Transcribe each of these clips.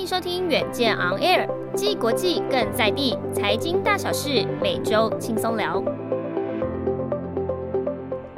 欢迎收听远见 On Air，既国际更在地，财经大小事每周轻松聊。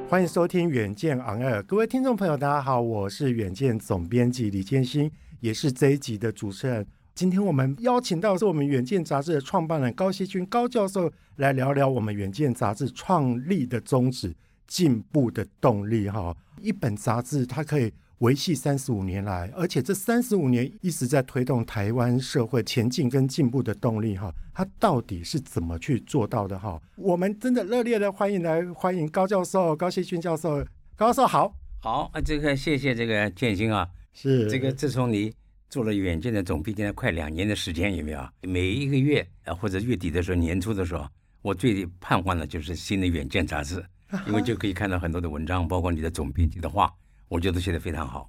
欢迎收听远见 On Air，各位听众朋友，大家好，我是远见总编辑李建新，也是这一集的主持人。今天我们邀请到是我们远见杂志的创办人高希均高教授，来聊聊我们远见杂志创立的宗旨——进步的动力。哈，一本杂志它可以。维系三十五年来，而且这三十五年一直在推动台湾社会前进跟进步的动力哈，它到底是怎么去做到的哈？我们真的热烈的欢迎来欢迎高教授高希均教授，高教授好，好啊，这个谢谢这个建新啊，是这个自从你做了远见的总编辑快两年的时间有没有？每一个月啊或者月底的时候年初的时候，我最盼望的就是新的远见杂志，因为就可以看到很多的文章，包括你的总编辑的话。我觉得写的非常好，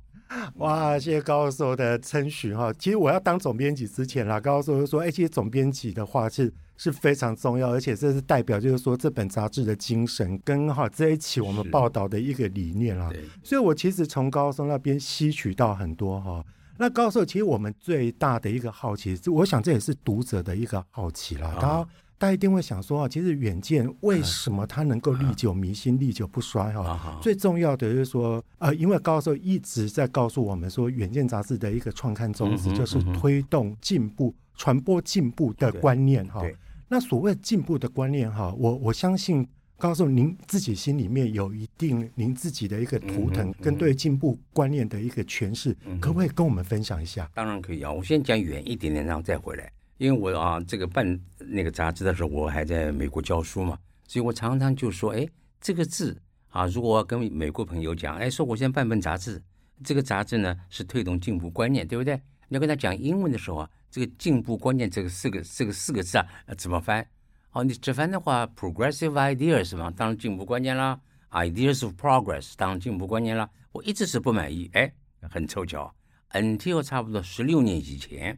哇！谢谢高教授的称许哈。其实我要当总编辑之前啦，高教授就说：“哎，其实总编辑的话是是非常重要，而且这是代表就是说这本杂志的精神跟哈这一期我们报道的一个理念啦。”所以，我其实从高教授那边吸取到很多哈。那高教授，其实我们最大的一个好奇，我想这也是读者的一个好奇啦。他。大家一定会想说啊，其实远见为什么它能够历久弥新、历久不衰哈？最重要的就是说，呃，因为高教授一直在告诉我们说，远见杂志的一个创刊宗旨就是推动进步、传播进步的观念哈。那所谓进步的观念哈，我我相信高教授您自己心里面有一定您自己的一个图腾跟对进步观念的一个诠释，可不可以跟我们分享一下？当然可以啊，我先讲远一点点，然后再回来。因为我啊，这个办那个杂志的时候，我还在美国教书嘛，所以我常常就说，哎，这个字啊，如果跟美国朋友讲，哎，说我现在办本杂志，这个杂志呢是推动进步观念，对不对？你要跟他讲英文的时候啊，这个进步观念这个四个这个四个字啊，怎么翻？哦，你直翻的话，progressive ideas 是吧？当然进步观念啦，ideas of progress 当然进步观念啦。我一直是不满意，哎，很凑巧，until 差不多十六年以前。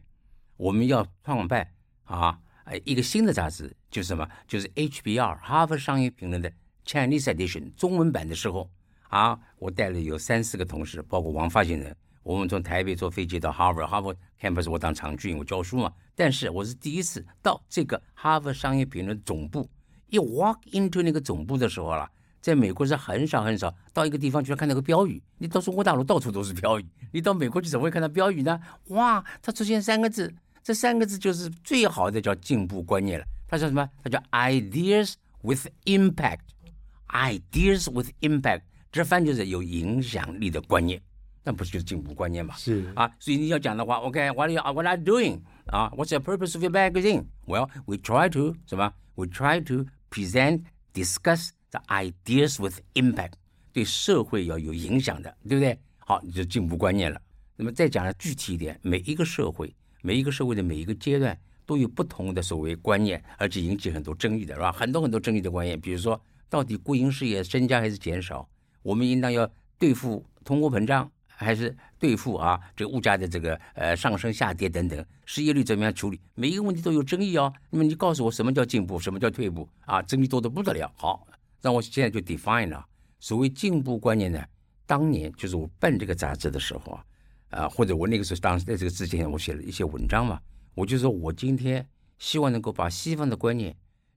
我们要创办啊，哎一个新的杂志，就是什么？就是 HBR 哈佛商业评论的 Chinese Edition 中文版的时候啊，我带了有三四个同事，包括王发行人，我们从台北坐飞机到哈佛，哈佛 campus 我当常驻，我教书嘛。但是我是第一次到这个哈佛商业评论总部，一 walk into 那个总部的时候了，在美国是很少很少到一个地方居然看到个标语，你到中国大陆到处都是标语，你到美国去怎么会看到标语呢？哇，它出现三个字。这三个字就是最好的叫进步观念了。它叫什么？它叫 ideas with impact，ideas with impact，这翻就是有影响力的观念，那不是就是进步观念嘛？是啊，所以你要讲的话，OK，what、okay, are you, what are you doing？啊，what's the purpose of your magazine？Well，we try to 什么？We try to present, discuss the ideas with impact，对社会要有影响的，对不对？好，你就进步观念了。那么再讲的具体一点，每一个社会。每一个社会的每一个阶段都有不同的所谓观念，而且引起很多争议的是吧？很多很多争议的观念，比如说到底国营事业增加还是减少？我们应当要对付通货膨胀，还是对付啊这个物价的这个呃上升下跌等等？失业率怎么样处理？每一个问题都有争议哦。那么你告诉我什么叫进步，什么叫退步啊？争议多得不得了。好，让我现在就 define 了所谓进步观念呢。当年就是我办这个杂志的时候啊。啊，或者我那个时候，当时在这个之前，我写了一些文章嘛。我就说我今天希望能够把西方的观念，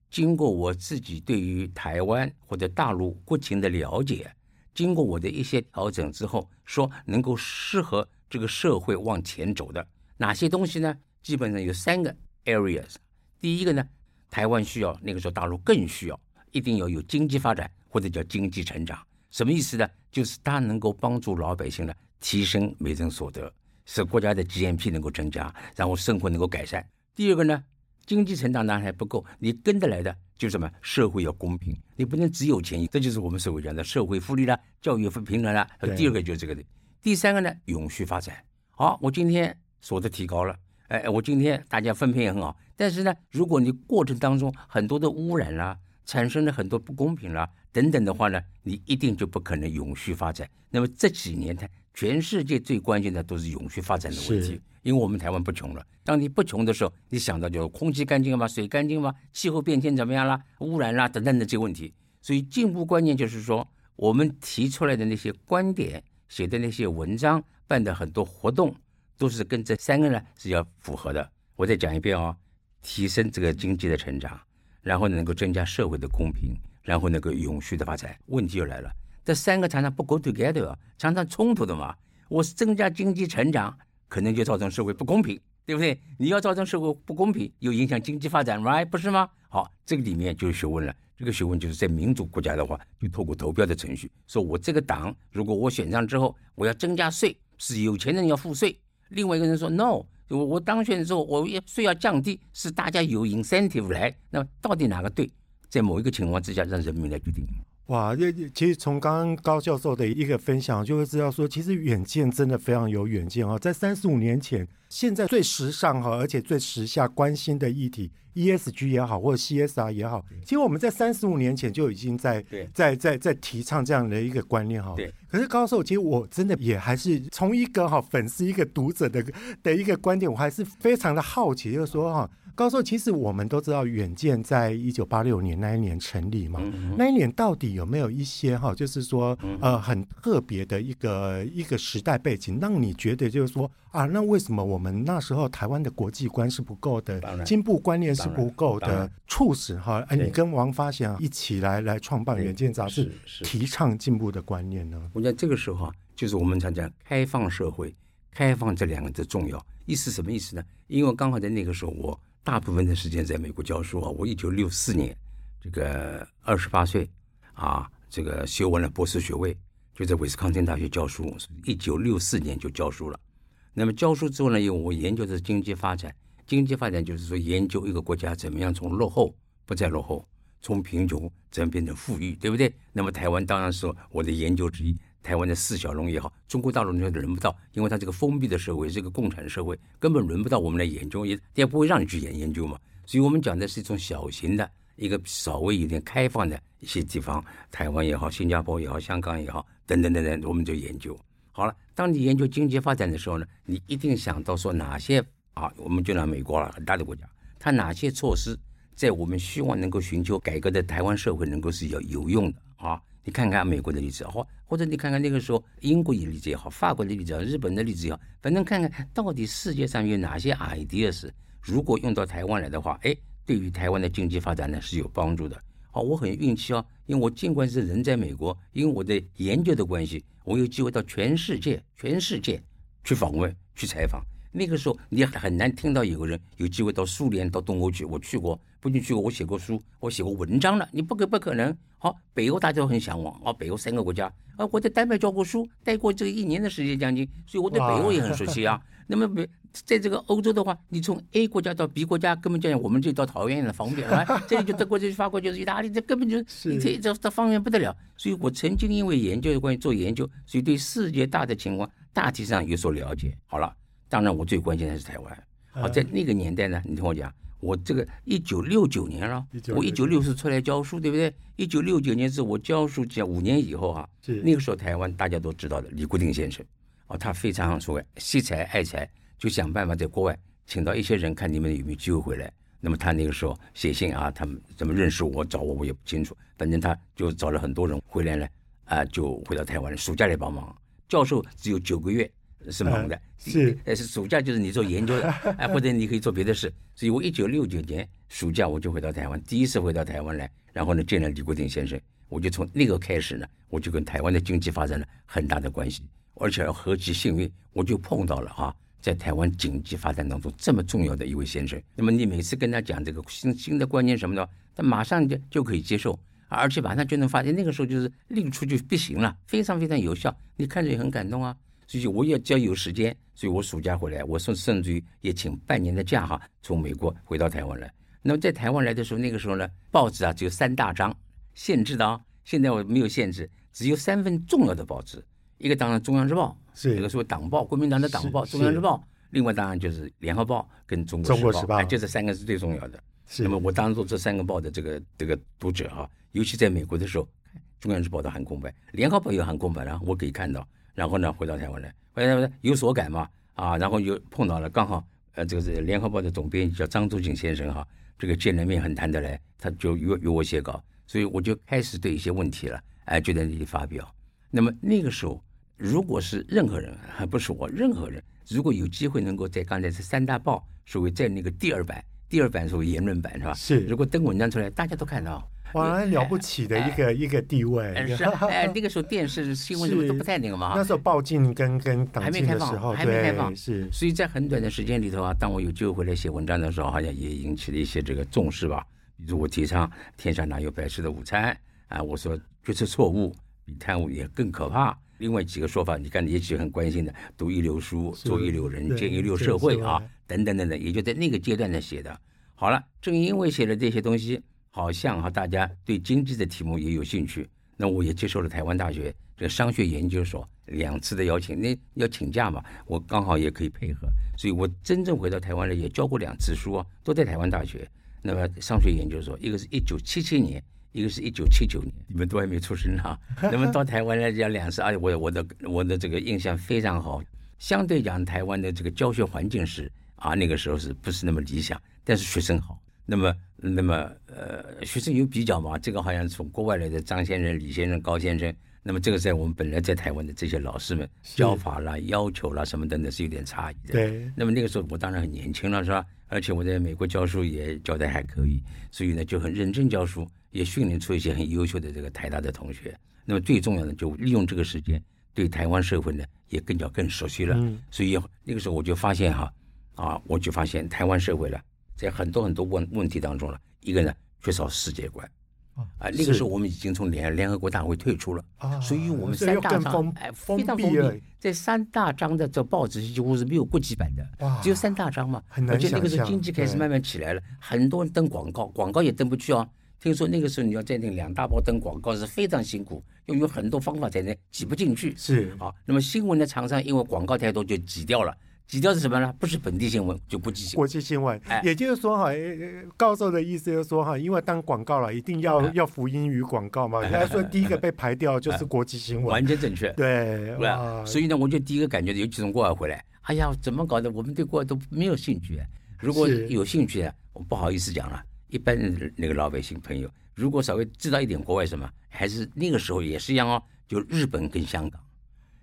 经过我自己对于台湾或者大陆国情的了解，经过我的一些调整之后，说能够适合这个社会往前走的哪些东西呢？基本上有三个 areas。第一个呢，台湾需要，那个时候大陆更需要，一定要有经济发展或者叫经济成长。什么意思呢？就是它能够帮助老百姓呢。提升每人所得，使国家的 GNP 能够增加，然后生活能够改善。第二个呢，经济成长当然还不够，你跟得来的就是什么？社会要公平，你不能只有钱，这就是我们社会讲的社会福利啦、教育不平等啦。第二个就是这个的。第三个呢，永续发展好，我今天所得提高了，哎，我今天大家分配也很好。但是呢，如果你过程当中很多的污染啦，产生了很多不公平啦等等的话呢，你一定就不可能永续发展。那么这几年，它全世界最关键的都是永续发展的问题，因为我们台湾不穷了。当你不穷的时候，你想到就是空气干净吗？水干净吗？气候变迁怎么样啦？污染啦等等的这些问题。所以进步观念就是说，我们提出来的那些观点、写的那些文章、办的很多活动，都是跟这三个呢是要符合的。我再讲一遍哦，提升这个经济的成长。然后能够增加社会的公平，然后能够永续的发展。问题又来了，这三个常常不 go together，常常冲突的嘛。我是增加经济成长，可能就造成社会不公平，对不对？你要造成社会不公平，又影响经济发展，right？不是吗？好，这个里面就是学问了。这个学问就是在民主国家的话，就透过投票的程序，说我这个党，如果我选上之后，我要增加税，是有钱人要付税。另外一个人说 no。我我当选的时候，我要税要降低，是大家有 incentive 来。那么到底哪个对？在某一个情况之下，让人民来决定。哇，这其实从刚刚高教授的一个分享，就会知道说，其实远见真的非常有远见啊！在三十五年前，现在最时尚哈，而且最时下关心的议题，ESG 也好，或者 CSR 也好，其实我们在三十五年前就已经在在在在提倡这样的一个观念哈。对。可是高教授，其实我真的也还是从一个哈粉丝、一个读者的的一个观点，我还是非常的好奇，就是说哈。高寿，其实我们都知道，远见在一九八六年那一年成立嘛，嗯、那一年到底有没有一些哈，就是说呃很特别的一个一个时代背景，让你觉得就是说啊，那为什么我们那时候台湾的国际观是不够的，进步观念是不够的，促使哈，哎，你跟王发祥一起来来创办远见杂志，提倡进步的观念呢？我觉得这个时候啊，就是我们常讲开放社会，开放这两个字重要，意思什么意思呢？因为刚好在那个时候我。大部分的时间在美国教书啊，我一九六四年这个二十八岁啊，这个修完了博士学位，就在威斯康星大学教书。一九六四年就教书了。那么教书之后呢，因为我研究的是经济发展，经济发展就是说研究一个国家怎么样从落后不再落后，从贫穷怎么变成富裕，对不对？那么台湾当然是我的研究之一。台湾的四小龙也好，中国大陆那边轮不到，因为它这个封闭的社会，这个共产社会，根本轮不到我们来研究，也也不会让你去研研究嘛。所以我们讲的是一种小型的一个稍微有点开放的一些地方，台湾也好，新加坡也好，香港也好，等等等等，我们就研究好了。当你研究经济发展的时候呢，你一定想到说哪些啊，我们就拿美国了，很大的国家，它哪些措施在我们希望能够寻求改革的台湾社会能够是有有用的啊。你看看美国的例子，或或者你看看那个时候英国的例子也好，法国的例子也好，日本的例子也好，反正看看到底世界上有哪些 ideas，如果用到台湾来的话，哎，对于台湾的经济发展呢是有帮助的。好，我很运气哦，因为我尽管是人在美国，因为我的研究的关系，我有机会到全世界、全世界去访问、去采访。那个时候你很难听到有个人有机会到苏联、到东欧去，我去过。不仅去过，我写过书，我写过文章了。你不可不可能。好，北欧大家都很向往啊，北欧三个国家啊，我在丹麦教过书，待过这个一年的时间将近，所以我对北欧也很熟悉啊。那么北在这个欧洲的话，你从 A 国家到 B 国家，根本就像我们这到桃园一样方便啊。这里就德国，这里法国，就是意大利，这根本就是这这这方便不得了。所以我曾经因为研究的关于做研究，所以对世界大的情况大体上有所了解。好了，当然我最关心的是台湾。好，在那个年代呢，你听我讲。我这个一九六九年了，我一九六四出来教书，对不对？一九六九年是我教书讲五年以后啊，那个时候台湾大家都知道的李国鼎先生，啊，他非常所谓惜才爱才，就想办法在国外请到一些人，看你们有没有机会回来。那么他那个时候写信啊，他们怎么认识我找我我也不清楚，反正他就找了很多人回来了，啊，就回到台湾，暑假来帮忙。教授只有九个月。是忙的，是，呃，是暑假就是你做研究的，哎，或者你可以做别的事。所以我一九六九年暑假我就回到台湾，第一次回到台湾来，然后呢见了李国鼎先生，我就从那个开始呢，我就跟台湾的经济发展了很大的关系，而且何其幸运，我就碰到了哈，在台湾经济发展当中这么重要的一位先生。那么你每次跟他讲这个新新的观念什么的，他马上就就可以接受，而且马上就能发现那个时候就是另出就不行了，非常非常有效，你看着也很感动啊。所以我要只要有时间，所以我暑假回来，我甚甚至于也请半年的假哈，从美国回到台湾来。那么在台湾来的时候，那个时候呢，报纸啊只有三大张，限制的啊。现在我没有限制，只有三份重要的报纸，一个当然中央日报，是一个说党报，国民党的党报，中央日报。另外当然就是联合报跟中国时报，时报哎，就这三个是最重要的。是那么我当做这三个报的这个这个读者哈，尤其在美国的时候，中央日报的含公版，联合报有含公版啊，我可以看到。然后呢，回到台湾来，回到台湾来有所感嘛啊，然后又碰到了刚好呃，这个是联合报的总编辑叫张周景先生哈，这个见了面很谈得来，他就约约我写稿，所以我就开始对一些问题了，哎，就在那里发表。那么那个时候，如果是任何人，还不是我，任何人。如果有机会能够在刚才是三大报，所谓在那个第二版，第二版所谓言论版是吧？是。如果登文章出来，大家都看到，哇，了不起的一个、哎、一个地位。哎是哎，那个时候电视新闻什么都不太那个嘛。那时候报禁跟跟党禁的时候还没开放，还没开放。是。所以在很短的时间里头啊，当我有机会回来写文章的时候，好像也引起了一些这个重视吧。比如我提倡天下哪有白吃的午餐啊，我说决策错误比贪污也更可怕。另外几个说法，你看，也许很关心的，读一流书，做一流人，建一流社会啊，等等等等，也就在那个阶段呢写的。好了，正因为写了这些东西，好像哈大家对经济的题目也有兴趣，那我也接受了台湾大学这个商学研究所两次的邀请，那要请假嘛，我刚好也可以配合，所以我真正回到台湾来也教过两次书啊，都在台湾大学。那么商学研究所，一个是一九七七年。一个是一九七九年，你们都还没出生哈。那么到台湾来讲两次，而且我我的我的这个印象非常好。相对讲，台湾的这个教学环境是啊，那个时候是不是那么理想？但是学生好。那么那么呃，学生有比较嘛？这个好像从国外来的张先生、李先生、高先生。那么这个在我们本来在台湾的这些老师们教法啦、要求啦什么等等是有点差异的。对。那么那个时候我当然很年轻了，是吧？而且我在美国教书也教得还可以，所以呢就很认真教书。也训练出一些很优秀的这个台大的同学，那么最重要的就利用这个时间，对台湾社会呢也更加更熟悉了。嗯所以那个时候我就发现哈，啊，我就发现台湾社会了，在很多很多问问题当中了，一个呢缺少世界观，啊，那个时候我们已经从联联合国大会退出了，啊所以我们三大章哎非常封闭，在三大章的这报纸几乎是没有国际版的，只有三大章嘛，而且那个时候经济开始慢慢起来了，很多人登广告，广告也登不去啊。听说那个时候你要在那两大包登广告是非常辛苦，要有很多方法才能挤不进去。是啊，那么新闻的厂商因为广告太多就挤掉了，挤掉是什么呢？不是本地新闻就国际新闻。国际新闻，哎，也就是说哈，教授的意思就是说哈，因为当广告了一定要要服英语广告嘛，人家说第一个被排掉就是国际新闻，完全正确。对，哇，所以呢，我就第一个感觉，尤其从国外回来，哎呀，怎么搞的？我们对国外都没有兴趣。如果有兴趣啊，我不好意思讲了。一般那个老百姓朋友，如果稍微知道一点国外什么，还是那个时候也是一样哦，就日本跟香港。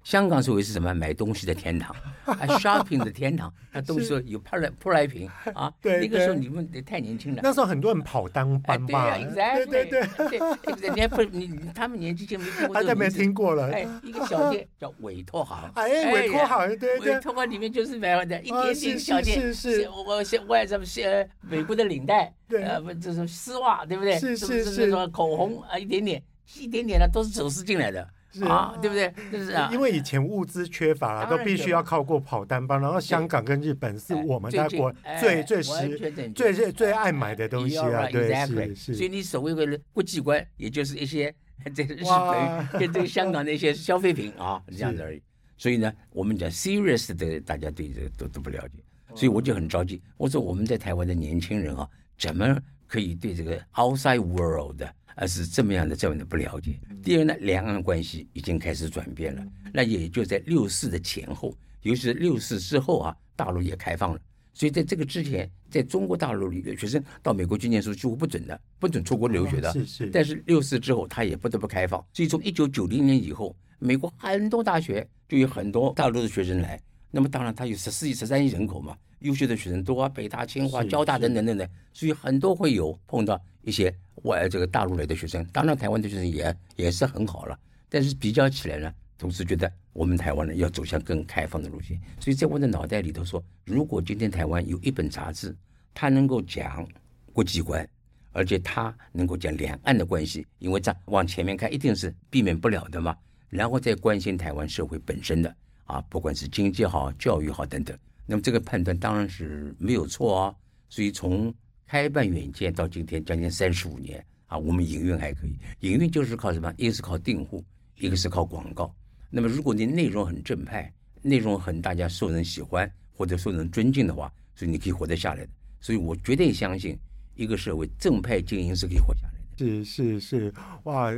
香港所谓是什么？买东西的天堂，啊，shopping 的天堂。那东西有舶来舶来品啊。对。那个时候你们太年轻了。那时候很多人跑单班嘛。对呀，exactly。对对对。你还不你他们年纪轻没听过。他没听过了。哎，一个小店叫委托行。哎，委托行，对对。委托行里面就是买的一点点小店。是是是。我我外什么呃美国的领带，呃不就是丝袜，对不对？是是是。什么口红啊，一点点，一点点的都是走私进来的。啊，对不对？就是啊，因为以前物资缺乏了，都必须要靠过跑单帮。然后香港跟日本是我们在国最最实最最最爱买的东西啊，对，是是。所以你所谓的国际观，也就是一些这个日本跟这个香港的一些消费品啊，这样子而已。所以呢，我们讲 serious 的，大家对这个都都不了解，所以我就很着急。我说我们在台湾的年轻人啊，怎么可以对这个 outside world？而是这么样的这样的不了解。第二呢，两岸关系已经开始转变了，那也就在六四的前后，尤其是六四之后啊，大陆也开放了。所以在这个之前，在中国大陆里的学生到美国去念书几乎不准的，不准出国留学的。是是。但是六四之后，他也不得不开放。所以从一九九零年以后，美国很多大学就有很多大陆的学生来。那么当然，他有十四亿、十三亿人口嘛，优秀的学生多啊，北大、清华、交大等等等等，所以很多会有碰到一些。外这个大陆来的学生，当然台湾的学生也也是很好了，但是比较起来呢，同时觉得我们台湾呢要走向更开放的路线。所以在我的脑袋里头说，如果今天台湾有一本杂志，它能够讲国际观，而且它能够讲两岸的关系，因为这往前面看一定是避免不了的嘛。然后再关心台湾社会本身的啊，不管是经济好、教育好等等，那么这个判断当然是没有错啊。所以从开办远见到今天将近三十五年啊，我们营运还可以。营运就是靠什么？一个是靠订户，一个是靠广告。那么如果你内容很正派，内容很大家受人喜欢或者受人尊敬的话，所以你可以活得下来的。所以我绝对相信，一个社会正派经营是可以活下来的。是是是，哇！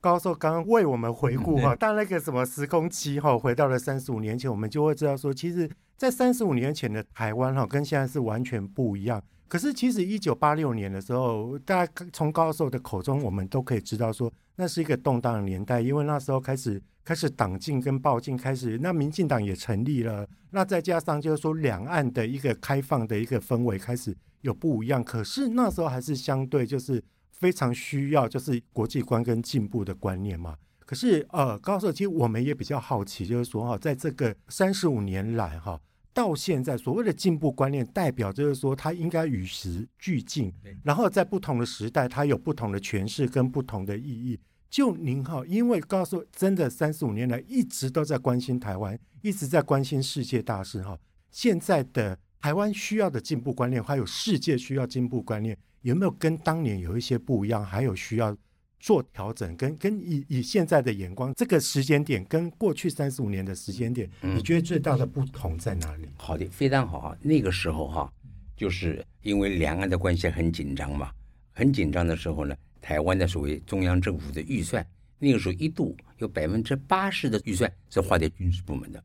高寿刚刚为我们回顾 哈，当那个什么时空期哈，回到了三十五年前，我们就会知道说，其实，在三十五年前的台湾哈，跟现在是完全不一样。可是，其实一九八六年的时候，大家从高教授的口中，我们都可以知道说，那是一个动荡的年代，因为那时候开始开始党禁跟报禁开始，那民进党也成立了，那再加上就是说两岸的一个开放的一个氛围开始有不一样。可是那时候还是相对就是。非常需要就是国际观跟进步的观念嘛。可是呃，高教授其实我们也比较好奇，就是说哈，在这个三十五年来哈，到现在所谓的进步观念，代表就是说它应该与时俱进，然后在不同的时代，它有不同的诠释跟不同的意义。就您哈，因为告诉真的三十五年来一直都在关心台湾，一直在关心世界大事哈。现在的台湾需要的进步观念，还有世界需要进步观念。有没有跟当年有一些不一样？还有需要做调整？跟跟以以现在的眼光，这个时间点跟过去三十五年的时间点，你觉得最大的不同在哪里？好的，非常好啊。那个时候哈，就是因为两岸的关系很紧张嘛，很紧张的时候呢，台湾的所谓中央政府的预算，那个时候一度有百分之八十的预算是花在军事部门的，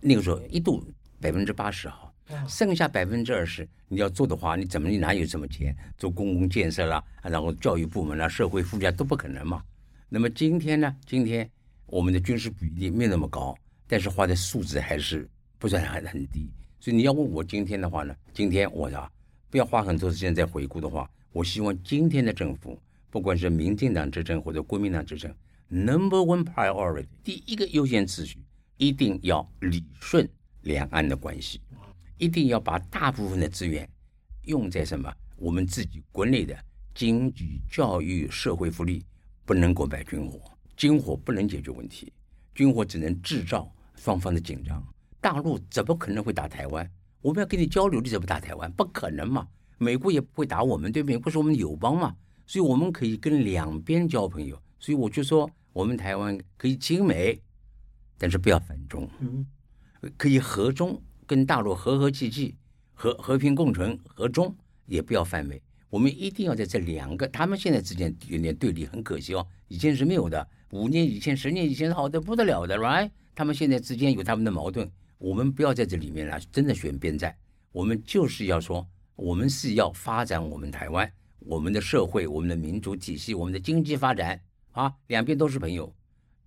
那个时候一度百分之八十哈。剩下百分之二十，你要做的话，你怎么你哪有什么钱做公共建设啦？然后教育部门啦、社会附加都不可能嘛。那么今天呢？今天我们的军事比例没那么高，但是花的数字还是不算很很低。所以你要问我今天的话呢？今天我啊，不要花很多时间在回顾的话，我希望今天的政府，不管是民进党执政或者国民党执政，Number one priority，第一个优先次序一定要理顺两岸的关系。一定要把大部分的资源用在什么？我们自己国内的经济、教育、社会福利，不能够买军火，军火不能解决问题，军火只能制造双方的紧张。大陆怎么可能会打台湾？我们要跟你交流，你怎么打台湾？不可能嘛！美国也不会打我们，对不对？不是我们友邦嘛？所以我们可以跟两边交朋友。所以我就说，我们台湾可以亲美，但是不要反中，可以和中。跟大陆和和气气，和和平共存，和中也不要犯美。我们一定要在这两个，他们现在之间有点对立，很可惜哦。以前是没有的，五年以前、十年以前是好的不得了的，right？他们现在之间有他们的矛盾，我们不要在这里面来真的选边站。我们就是要说，我们是要发展我们台湾，我们的社会、我们的民主体系、我们的经济发展啊，两边都是朋友，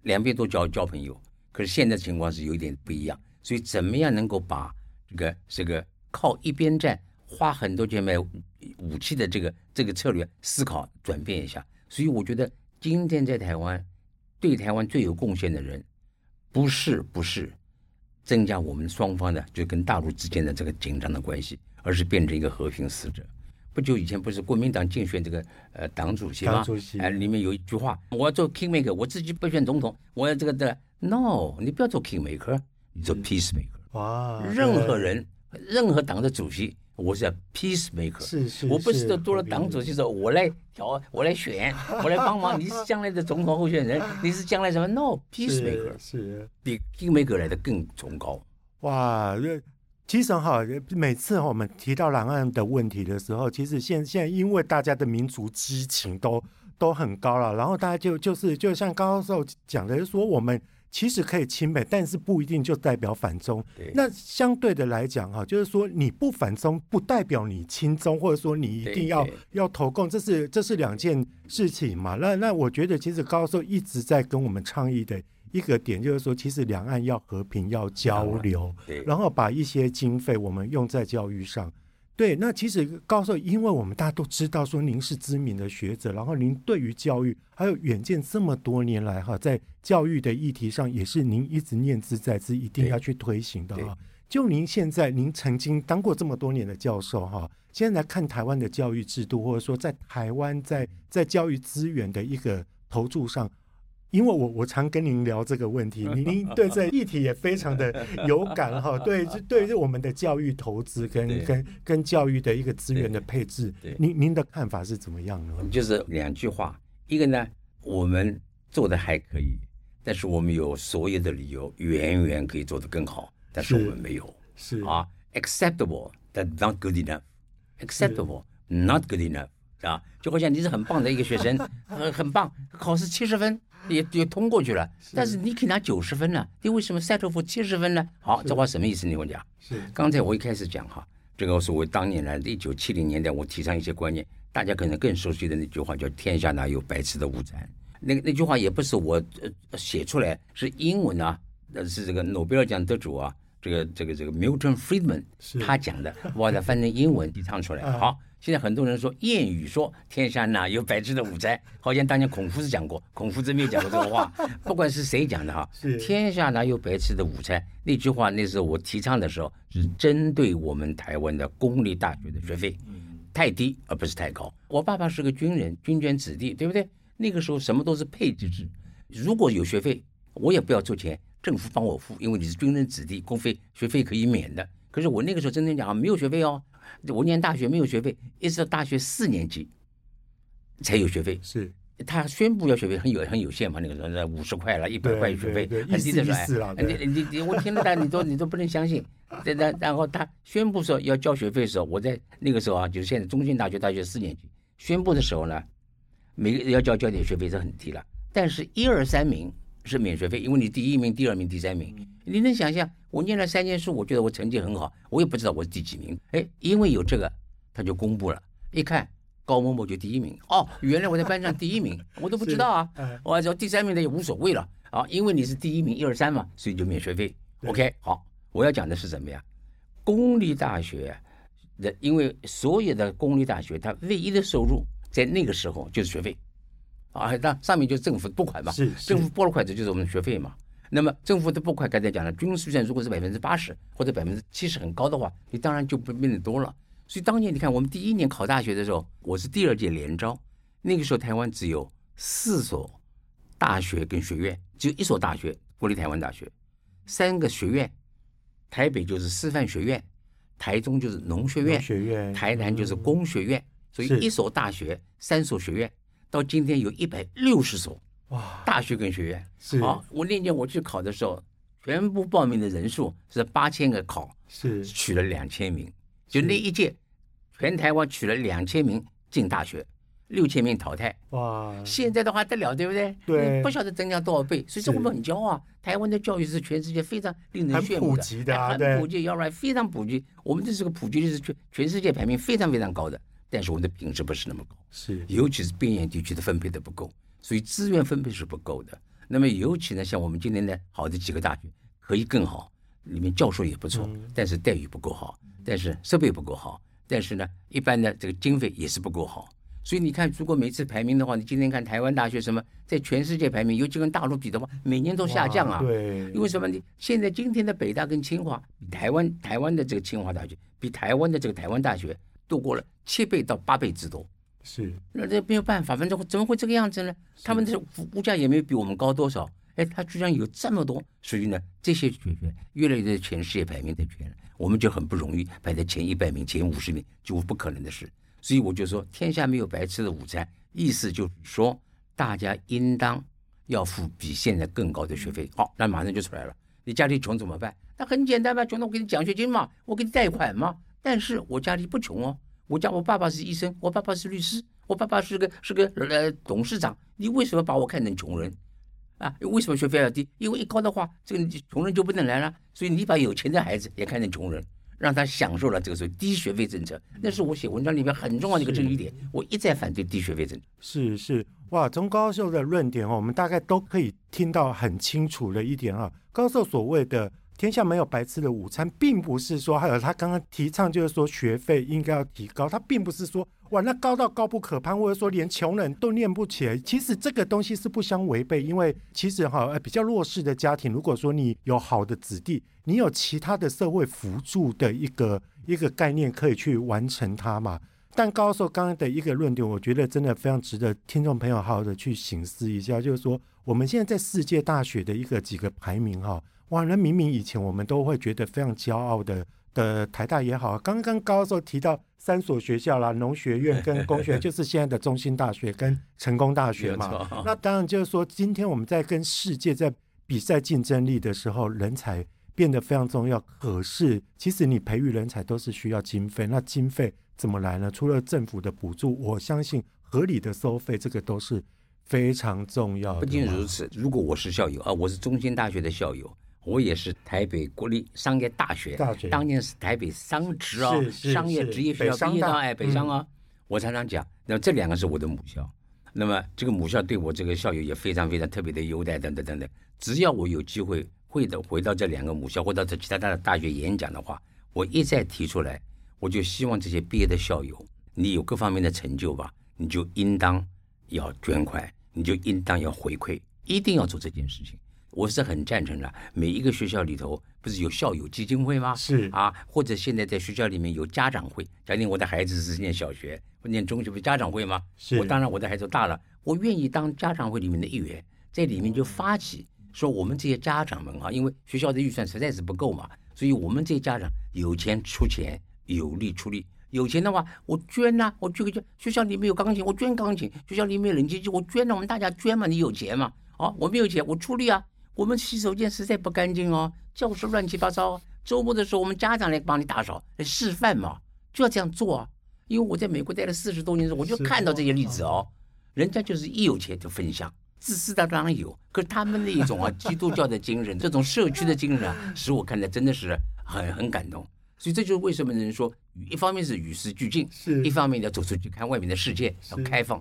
两边都交交朋友。可是现在情况是有点不一样。所以，怎么样能够把这个这个靠一边站、花很多钱买武器的这个这个策略思考转变一下？所以，我觉得今天在台湾，对台湾最有贡献的人，不是不是增加我们双方的就跟大陆之间的这个紧张的关系，而是变成一个和平使者。不久以前，不是国民党竞选这个呃党主席吗？党主席哎，里面有一句话：“我要做 kingmaker，我自己不选总统，我要这个的。” No，你不要做 kingmaker。你做 peacemaker，哇！任何人，任何党的主席，我是要 peacemaker。是是，我不是说做了党主席之后，我来调，我来选，我来帮忙。你是将来的总统候选人，你是将来什么？No，peacemaker 是比 kingmaker 来的更崇高。哇！其实哈，每次我们提到两岸的问题的时候，其实现现在因为大家的民族激情都都很高了，然后大家就就是就像高教授讲的，就是说我们。其实可以亲美，但是不一定就代表反中。那相对的来讲，哈，就是说你不反中，不代表你亲中，或者说你一定要要投共，这是这是两件事情嘛。那那我觉得，其实高教授一直在跟我们倡议的一个点，就是说，其实两岸要和平，要交流，然后把一些经费我们用在教育上。对，那其实高教授，因为我们大家都知道说您是知名的学者，然后您对于教育还有远见这么多年来哈，在教育的议题上也是您一直念兹在兹，一定要去推行的哈。就您现在，您曾经当过这么多年的教授哈，现在来看台湾的教育制度，或者说在台湾在在教育资源的一个投注上。因为我我常跟您聊这个问题，您您对这议题也非常的有感哈，对，对于我们的教育投资跟跟跟教育的一个资源的配置，您您的看法是怎么样呢？就是两句话，一个呢，我们做的还可以，但是我们有所有的理由，远远可以做得更好，但是我们没有。是。啊，acceptable but not good enough，acceptable not good enough，啊，就好像你是很棒的一个学生，很很棒，考试七十分也 也通过去了，但是你可以拿九十分呢，你为什么 settle for 七十分呢？好，这话什么意思？你跟我讲。是，刚才我一开始讲哈，这个是我当年来一九七零年代，我提倡一些观念，大家可能更熟悉的那句话叫“天下哪有白吃的午餐”。那个那句话也不是我呃写出来，是英文啊，呃是这个诺贝尔奖得主啊，这个这个这个 Milton Friedman 他讲的，我把它翻成英文提倡出来。好，现在很多人说谚语说天下哪有白吃的午餐，好像当年孔夫子讲过，孔夫子没有讲过这个话。不管是谁讲的哈，天下哪有白吃的午餐那句话，那时候我提倡的时候是针对我们台湾的公立大学的学费太低而不是太高。我爸爸是个军人，军眷子弟，对不对？那个时候什么都是配置制，如果有学费，我也不要出钱，政府帮我付，因为你是军人子弟，公费学费可以免的。可是我那个时候真正讲没有学费哦，我念大学没有学费，一直到大学四年级才有学费。是，他宣布要学费很有很有限嘛，那个时候在五十块了，一百块学费，很低的说，你你你我听了他，你都你都不能相信。然然后他宣布说要交学费的时候，我在那个时候啊，就是现在中兴大学大学四年级宣布的时候呢。每个要交交点学费是很低了，但是一二三名是免学费，因为你第一名、第二名、第三名，你能想象？我念了三年书，我觉得我成绩很好，我也不知道我是第几名。哎，因为有这个，他就公布了，一看高某某就第一名。哦，原来我在班上第一名，我都不知道啊。我说第三名的也无所谓了啊，因为你是第一名，一二三嘛，所以就免学费。OK，好，我要讲的是什么呀？公立大学的，因为所有的公立大学，它唯一的收入。在那个时候就是学费，啊，那上面就是政府拨款嘛，是政府拨了款这就是我们的学费嘛。那么政府的拨款刚才讲了，军事预算如果是百分之八十或者百分之七十很高的话，你当然就不变得多了。所以当年你看我们第一年考大学的时候，我是第二届联招，那个时候台湾只有四所大学跟学院，只有一所大学国立台湾大学，三个学院，台北就是师范学院，台中就是农学院，学院台南就是工学院。所以一所大学，三所学院，到今天有一百六十所哇，大学跟学院。是好，我那年我去考的时候，全部报名的人数是八千个考，是取了两千名，就那一届，全台湾取了两千名进大学，六千名淘汰。哇，现在的话得了，对不对？对，不晓得增加多少倍，所以说我们很骄傲。台湾的教育是全世界非常令人羡慕的，很普及，要不然非常普及。我们这是个普及率是全全世界排名非常非常高的。但是我们的品质不是那么高，是，尤其是边远地区的分配的不够，所以资源分配是不够的。那么尤其呢，像我们今天的好的几个大学可以更好，里面教授也不错，但是待遇不够好，但是设备不够好，但是呢，一般的这个经费也是不够好。所以你看，如果每次排名的话，你今天看台湾大学什么，在全世界排名，尤其跟大陆比的话，每年都下降啊。对，因为什么？你现在今天的北大跟清华，台湾台湾的这个清华大学，比台湾的这个台湾大学。度过了七倍到八倍之多，是那这没有办法，反正怎么会这个样子呢？他们的物价也没有比我们高多少，哎，他居然有这么多，所以呢，这些学员越来越全世界排名的全，我们就很不容易排在前一百名、前五十名，几乎不可能的事。所以我就说，天下没有白吃的午餐，意思就是说，大家应当要付比现在更高的学费。好，那马上就出来了，你家里穷怎么办？那很简单嘛，穷的我给你奖学金嘛，我给你贷款嘛。但是我家里不穷哦，我家我爸爸是医生，我爸爸是律师，我爸爸是个是个呃董事长。你为什么把我看成穷人啊？为什么学费要低？因为一高的话，这个穷人就不能来了。所以你把有钱的孩子也看成穷人，让他享受了这个时候低学费政策。那是我写文章里面很重要的一个争议点。我一再反对低学费政策。是是哇，从高教授的论点哦，我们大概都可以听到很清楚的一点啊。高教授所谓的。天下没有白吃的午餐，并不是说，还有他刚刚提倡，就是说学费应该要提高。他并不是说，哇，那高到高不可攀，或者说连穷人都念不起来。其实这个东西是不相违背，因为其实哈，呃比较弱势的家庭，如果说你有好的子弟，你有其他的社会辅助的一个一个概念可以去完成它嘛。但高寿刚刚的一个论点，我觉得真的非常值得听众朋友好好的去醒思一下，就是说我们现在在世界大学的一个几个排名哈。哇，那明明以前我们都会觉得非常骄傲的的台大也好，刚刚高时候提到三所学校啦，农学院跟工学院，就是现在的中心大学跟成功大学嘛。那当然就是说，今天我们在跟世界在比赛竞争力的时候，人才变得非常重要。可是，其实你培育人才都是需要经费，那经费怎么来呢？除了政府的补助，我相信合理的收费，这个都是非常重要的。不仅如此，如果我是校友啊，我是中心大学的校友。我也是台北国立商业大学，大学当年是台北商职哦，商业职业学校毕业的哎，北商啊。嗯、我常常讲，那这两个是我的母校，那么这个母校对我这个校友也非常非常特别的优待等等等等。只要我有机会会的回到这两个母校，或者到其他大的大学演讲的话，我一再提出来，我就希望这些毕业的校友，你有各方面的成就吧，你就应当要捐款，你就应当要回馈，一定要做这件事情。我是很赞成的。每一个学校里头不是有校友基金会吗？是啊，或者现在在学校里面有家长会。假定我的孩子是念小学或念中学，不是家长会吗？是。我当然我的孩子大了，我愿意当家长会里面的一员，在里面就发起说，我们这些家长们啊，因为学校的预算实在是不够嘛，所以我们这些家长有钱出钱，有力出力。有钱的话，我捐呐、啊，我捐个捐。学校里面有钢琴，我捐钢琴；学校里面有冷气机，我捐了、啊。我们大家捐嘛，你有钱嘛？啊，我没有钱，我出力啊。我们洗手间实在不干净哦，教室乱七八糟。周末的时候，我们家长来帮你打扫，来示范嘛，就要这样做啊。因为我在美国待了四十多年的时候，我就看到这些例子哦。人家就是一有钱就分享，自私的当然有，可是他们那一种啊，基督教的精神，这种社区的精神啊，使我看来真的是很很感动。所以这就是为什么人说，一方面是与时俱进，是一方面要走出去看外面的世界，要开放。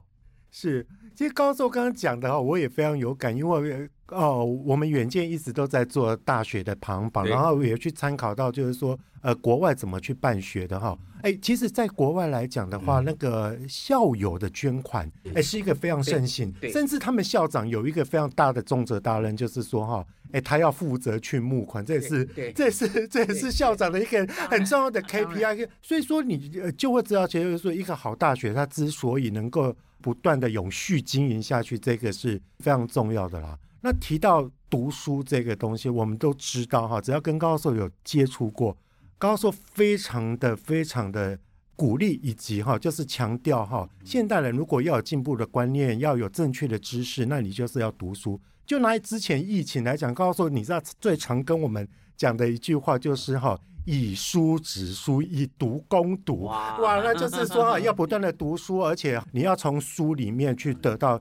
是，其实高寿刚刚讲的话，我也非常有感，因为。哦，我们远见一直都在做大学的排行榜，然后也去参考到，就是说，呃，国外怎么去办学的哈。哎，其实，在国外来讲的话，那个校友的捐款，哎，是一个非常盛行，甚至他们校长有一个非常大的重责大任，就是说哈，哎，他要负责去募款，这也是，这也是，这也是校长的一个很重要的 KPI。所以说，你就会知道，就是说，一个好大学，它之所以能够不断的永续经营下去，这个是非常重要的啦。那提到读书这个东西，我们都知道哈，只要跟高教授有接触过，高教授非常的非常的鼓励，以及哈，就是强调哈，现代人如果要有进步的观念，要有正确的知识，那你就是要读书。就拿之前疫情来讲，高教授你知道最常跟我们讲的一句话就是哈，以书指书，以读攻读。哇，哇，那就是说要不断的读书，而且你要从书里面去得到。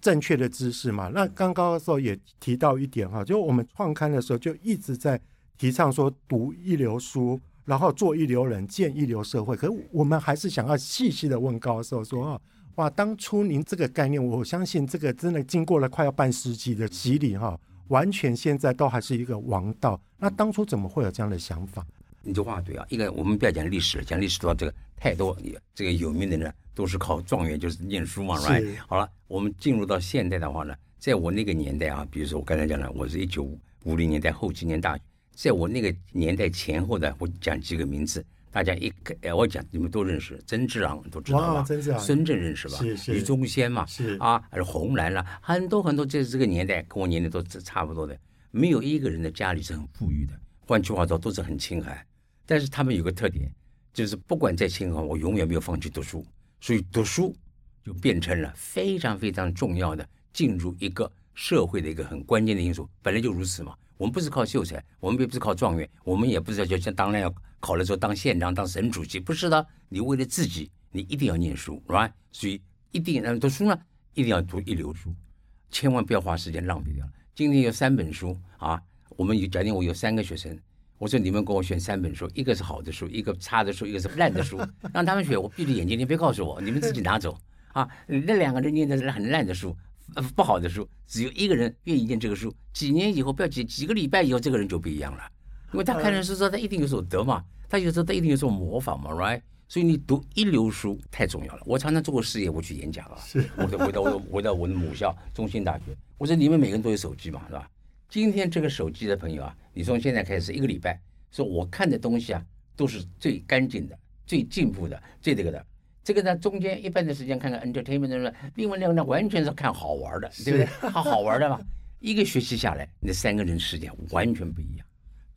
正确的知识嘛，那刚刚的时候也提到一点哈，就我们创刊的时候就一直在提倡说读一流书，然后做一流人，建一流社会。可是我们还是想要细细的问高教授说啊，哇，当初您这个概念，我相信这个真的经过了快要半世纪的洗礼哈，完全现在都还是一个王道。那当初怎么会有这样的想法？你这话对啊，一个我们不要讲历史，讲历史的话，这个太多这个有名的人都是靠状元，就是念书嘛，right？好了，我们进入到现代的话呢，在我那个年代啊，比如说我刚才讲的，我是一九五零年代后期念大学，在我那个年代前后的，我讲几个名字，大家一个我讲你们都认识，曾志昂都知道吧？曾志昂孙正认识吧？是是。余宗先嘛？是啊，还是红兰啦，很多很多，这这个年代跟我年龄都差不多的，没有一个人的家里是很富裕的，换句话说，都是很清寒。但是他们有个特点，就是不管在清华，我永远没有放弃读书，所以读书就变成了非常非常重要的进入一个社会的一个很关键的因素。本来就如此嘛，我们不是靠秀才，我们也不是靠状元，我们也不是要就像当然要考了之后当县长、当省主席，不是的。你为了自己，你一定要念书，right？所以一定要读书呢，一定要读一流书，千万不要花时间浪费掉了。今天有三本书啊，我们有假定我有三个学生。我说你们给我选三本书，一个是好的书，一个差的书，一个是烂的书，让他们选。我闭着眼睛，你别告诉我，你们自己拿走啊！那两个人念的是很烂的书，不好的书，只有一个人愿意念这个书。几年以后，不要几几个礼拜以后，这个人就不一样了，因为他看人书说他一定有所得嘛，他有时候他一定有所模仿嘛，right？所以你读一流书太重要了。我常常做过事业，我去演讲啊，是我的回到我回到我的母校中兴大学，我说你们每个人都有手机嘛，是吧？今天这个手机的朋友啊，你从现在开始一个礼拜，说我看的东西啊，都是最干净的、最进步的、最这个的。这个呢，中间一半的时间看看 entertainment 的，另外两个呢，完全是看好玩的，对不对？好好玩的嘛。一个学期下来，那三个人时间完全不一样。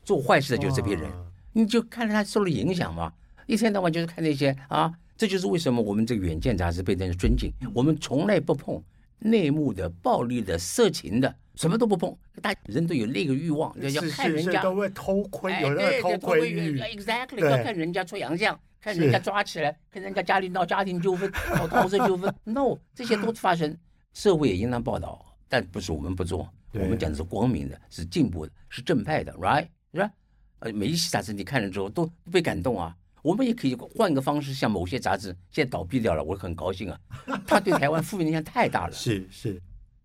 做坏事的就是这批人，你就看着他受了影响嘛，一天到晚就是看那些啊，这就是为什么我们这个《远见》杂志被人尊敬。我们从来不碰内幕的、暴力的、色情的，什么都不碰。大人都有那个欲望，要要看人家都会偷窥，有那个偷窥欲。Exactly，要看人家出洋相，看人家抓起来，看人家家里闹家庭纠纷、闹桃色纠纷。No，这些都发生，社会也应当报道，但不是我们不做。我们讲的是光明的，是进步的，是正派的，right？是吧？呃，每一期杂志你看了之后都被感动啊。我们也可以换个方式，像某些杂志现在倒闭掉了，我很高兴啊。他对台湾负面影响太大了。是是，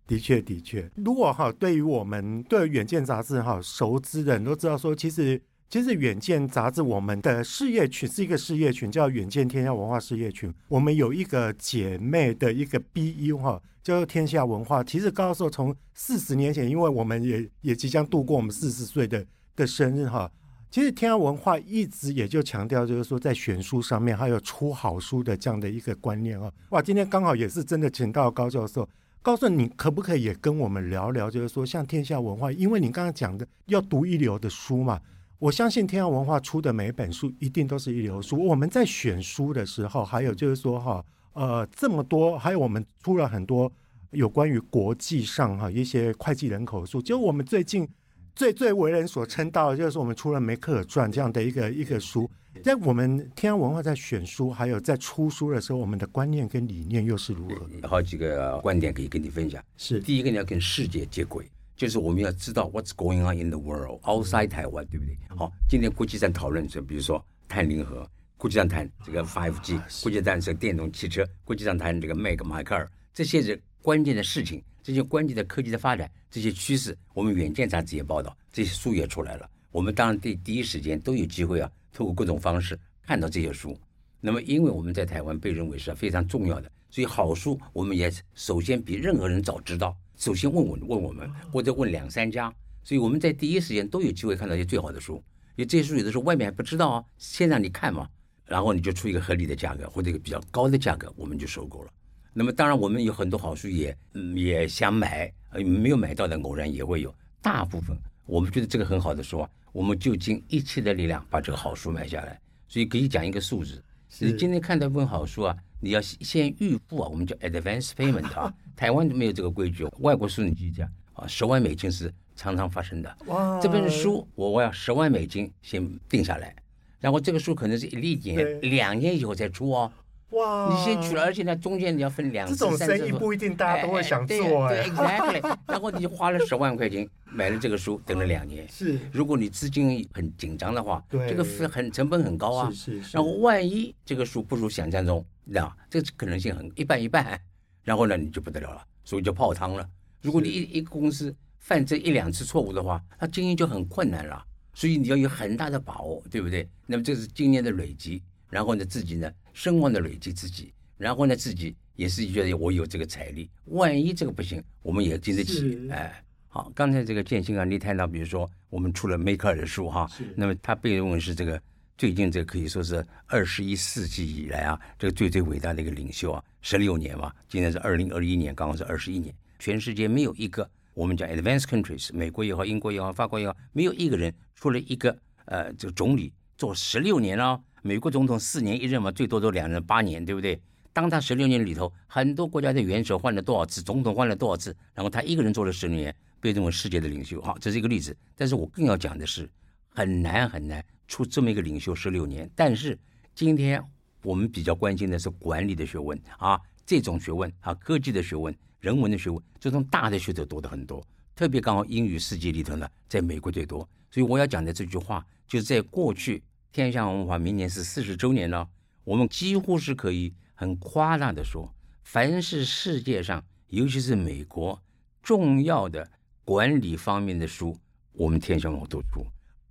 的确的确。如果哈，对于我们对远见杂志哈熟知的人都知道说，其实其实远见杂志我们的事业群是一个事业群，叫远见天下文化事业群。我们有一个姐妹的一个 BU 哈，叫做天下文化。其实高教授从四十年前，因为我们也也即将度过我们四十岁的的生日哈。其实天下文化一直也就强调，就是说在选书上面还有出好书的这样的一个观念啊。哇，今天刚好也是真的请到高教授，高顺你可不可以也跟我们聊聊，就是说像天下文化，因为你刚刚讲的要读一流的书嘛，我相信天下文化出的每一本书一定都是一流书。我们在选书的时候，还有就是说哈，呃，这么多，还有我们出了很多有关于国际上哈一些会计人口书，就我们最近。最最为人所称道的就是我们出了梅克尔传这样的一个一个书，在我们天安文化在选书还有在出书的时候，我们的观念跟理念又是如何？好几个观点可以跟你分享。是第一个，你要跟世界接轨，就是我们要知道 what's going on in the world outside 台湾，对不对？好，今天国际上讨论，就比如说碳零和，国际上谈这个 Five G，国际上谈这个电动汽车，国际上谈这个迈克迈克尔，这些是关键的事情。这些关键的科技的发展，这些趋势，我们远见杂志也报道，这些书也出来了。我们当然第第一时间都有机会啊，透过各种方式看到这些书。那么，因为我们在台湾被认为是非常重要的，所以好书我们也首先比任何人早知道。首先问问问我们，或者问两三家，所以我们在第一时间都有机会看到一些最好的书。因为这些书有的时候外面还不知道啊，先让你看嘛，然后你就出一个合理的价格或者一个比较高的价格，我们就收购了。那么当然，我们有很多好书也也想买，没有买到的偶然也会有。大部分我们觉得这个很好的书啊，我们就尽一切的力量把这个好书买下来。所以可以讲一个数字：你今天看到一本好书啊，你要先预付啊，我们叫 advance payment 啊。台湾没有这个规矩，外国书你记讲啊，十万美金是常常发生的。哇！这本书我我要十万美金先定下来，然后这个书可能是一年两年以后再出哦。哇！你先取了，而且呢，中间你要分两次。这种生意不一定大家都会想做哎。对，exactly。然后你就花了十万块钱买了这个书，等了两年。是。如果你资金很紧张的话，对，这个是很成本很高啊。是是。然后万一这个书不如想象中，那这个可能性很一半一半。然后呢，你就不得了了，所以就泡汤了。如果你一一个公司犯这一两次错误的话，它经营就很困难了。所以你要有很大的把握，对不对？那么这是经验的累积。然后呢，自己呢，声望的累积自己，然后呢，自己也是觉得我有这个财力，万一这个不行，我们也经得起。哎，好，刚才这个建新啊，你谈到，比如说我们出了梅克尔的书哈，那么他被认为是这个最近这个可以说是二十一世纪以来啊，这个最最伟大的一个领袖啊，十六年嘛，今年是二零二一年，刚好是二十一年，全世界没有一个我们讲 advanced countries，美国也好，英国也好，法国也好，没有一个人出了一个呃这个总理做十六年了。美国总统四年一任嘛，最多都两任八年，对不对？当他十六年里头，很多国家的元首换了多少次，总统换了多少次，然后他一个人做了十六年，被认为世界的领袖。好，这是一个例子。但是我更要讲的是，很难很难出这么一个领袖十六年。但是今天我们比较关心的是管理的学问啊，这种学问啊，科技的学问、人文的学问，这种大的学者多的很多。特别刚好英语世界里头呢，在美国最多。所以我要讲的这句话，就是在过去。天下文化明年是四十周年了，我们几乎是可以很夸大的说，凡是世界上，尤其是美国重要的管理方面的书，我们天下文化都出，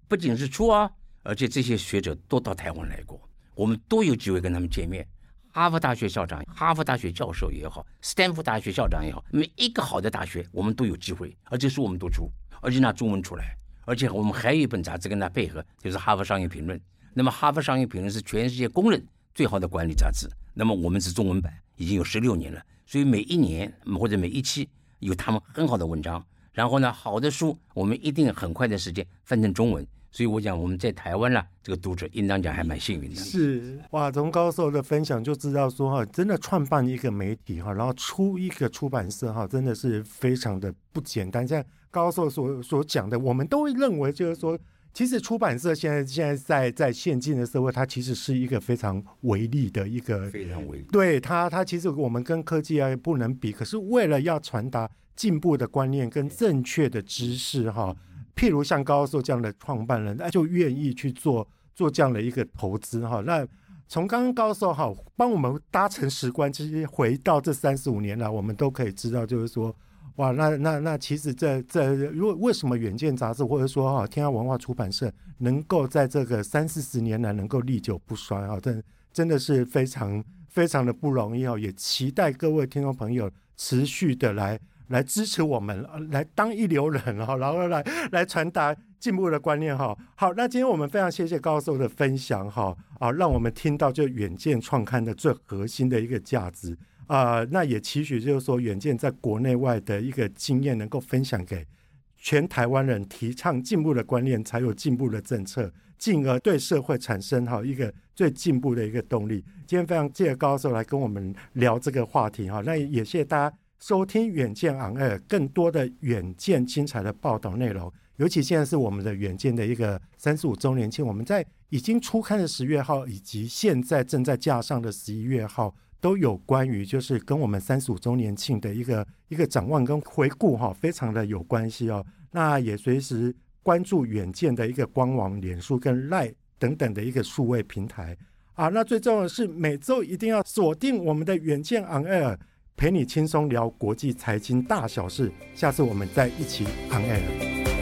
不仅是出啊，而且这些学者都到台湾来过，我们都有机会跟他们见面。哈佛大学校长、哈佛大学教授也好，斯坦福大学校长也好，每一个好的大学，我们都有机会，而且书我们都出，而且拿中文出来。而且我们还有一本杂志跟他配合，就是《哈佛商业评论》。那么，《哈佛商业评论》是全世界公认最好的管理杂志。那么，我们是中文版，已经有十六年了。所以每一年或者每一期有他们很好的文章。然后呢，好的书我们一定很快的时间翻成中文。所以我讲我们在台湾啦，这个读者应当讲还蛮幸运的。是哇，从高寿的分享就知道说哈，真的创办一个媒体哈，然后出一个出版社哈，真的是非常的不简单。像高寿所所讲的，我们都认为就是说。其实出版社现在现在在在现今的社会，它其实是一个非常微利的一个，非常微利。对它，它其实我们跟科技啊不能比，可是为了要传达进步的观念跟正确的知识哈，譬如像高寿这样的创办人，那就愿意去做做这样的一个投资哈。那从刚刚高寿哈帮我们搭乘时光，其实回到这三十五年来，我们都可以知道，就是说。哇，那那那其实这这，如果为什么远见杂志或者说哈天下文化出版社能够在这个三四十年来能够历久不衰啊，真真的是非常非常的不容易哦，也期待各位听众朋友持续的来来支持我们，来当一流人哈，然后来来传达进步的观念哈。好，那今天我们非常谢谢高寿的分享哈，啊，让我们听到就远见创刊的最核心的一个价值。啊、那也期许就是说，远见在国内外的一个经验能够分享给全台湾人，提倡进步的观念，才有进步的政策，进而对社会产生哈一个最进步的一个动力。今天非常谢谢高寿来跟我们聊这个话题哈，那也谢谢大家收听远见 On Air 更多的远见精彩的报道内容，尤其现在是我们的远见的一个三十五周年庆，我们在已经初刊的十月号，以及现在正在架上的十一月号。都有关于就是跟我们三十五周年庆的一个一个展望跟回顾哈，非常的有关系哦。那也随时关注远见的一个官网、脸书跟 LINE 等等的一个数位平台啊。那最重要的是每周一定要锁定我们的远见 On Air，陪你轻松聊国际财经大小事。下次我们再一起 On Air。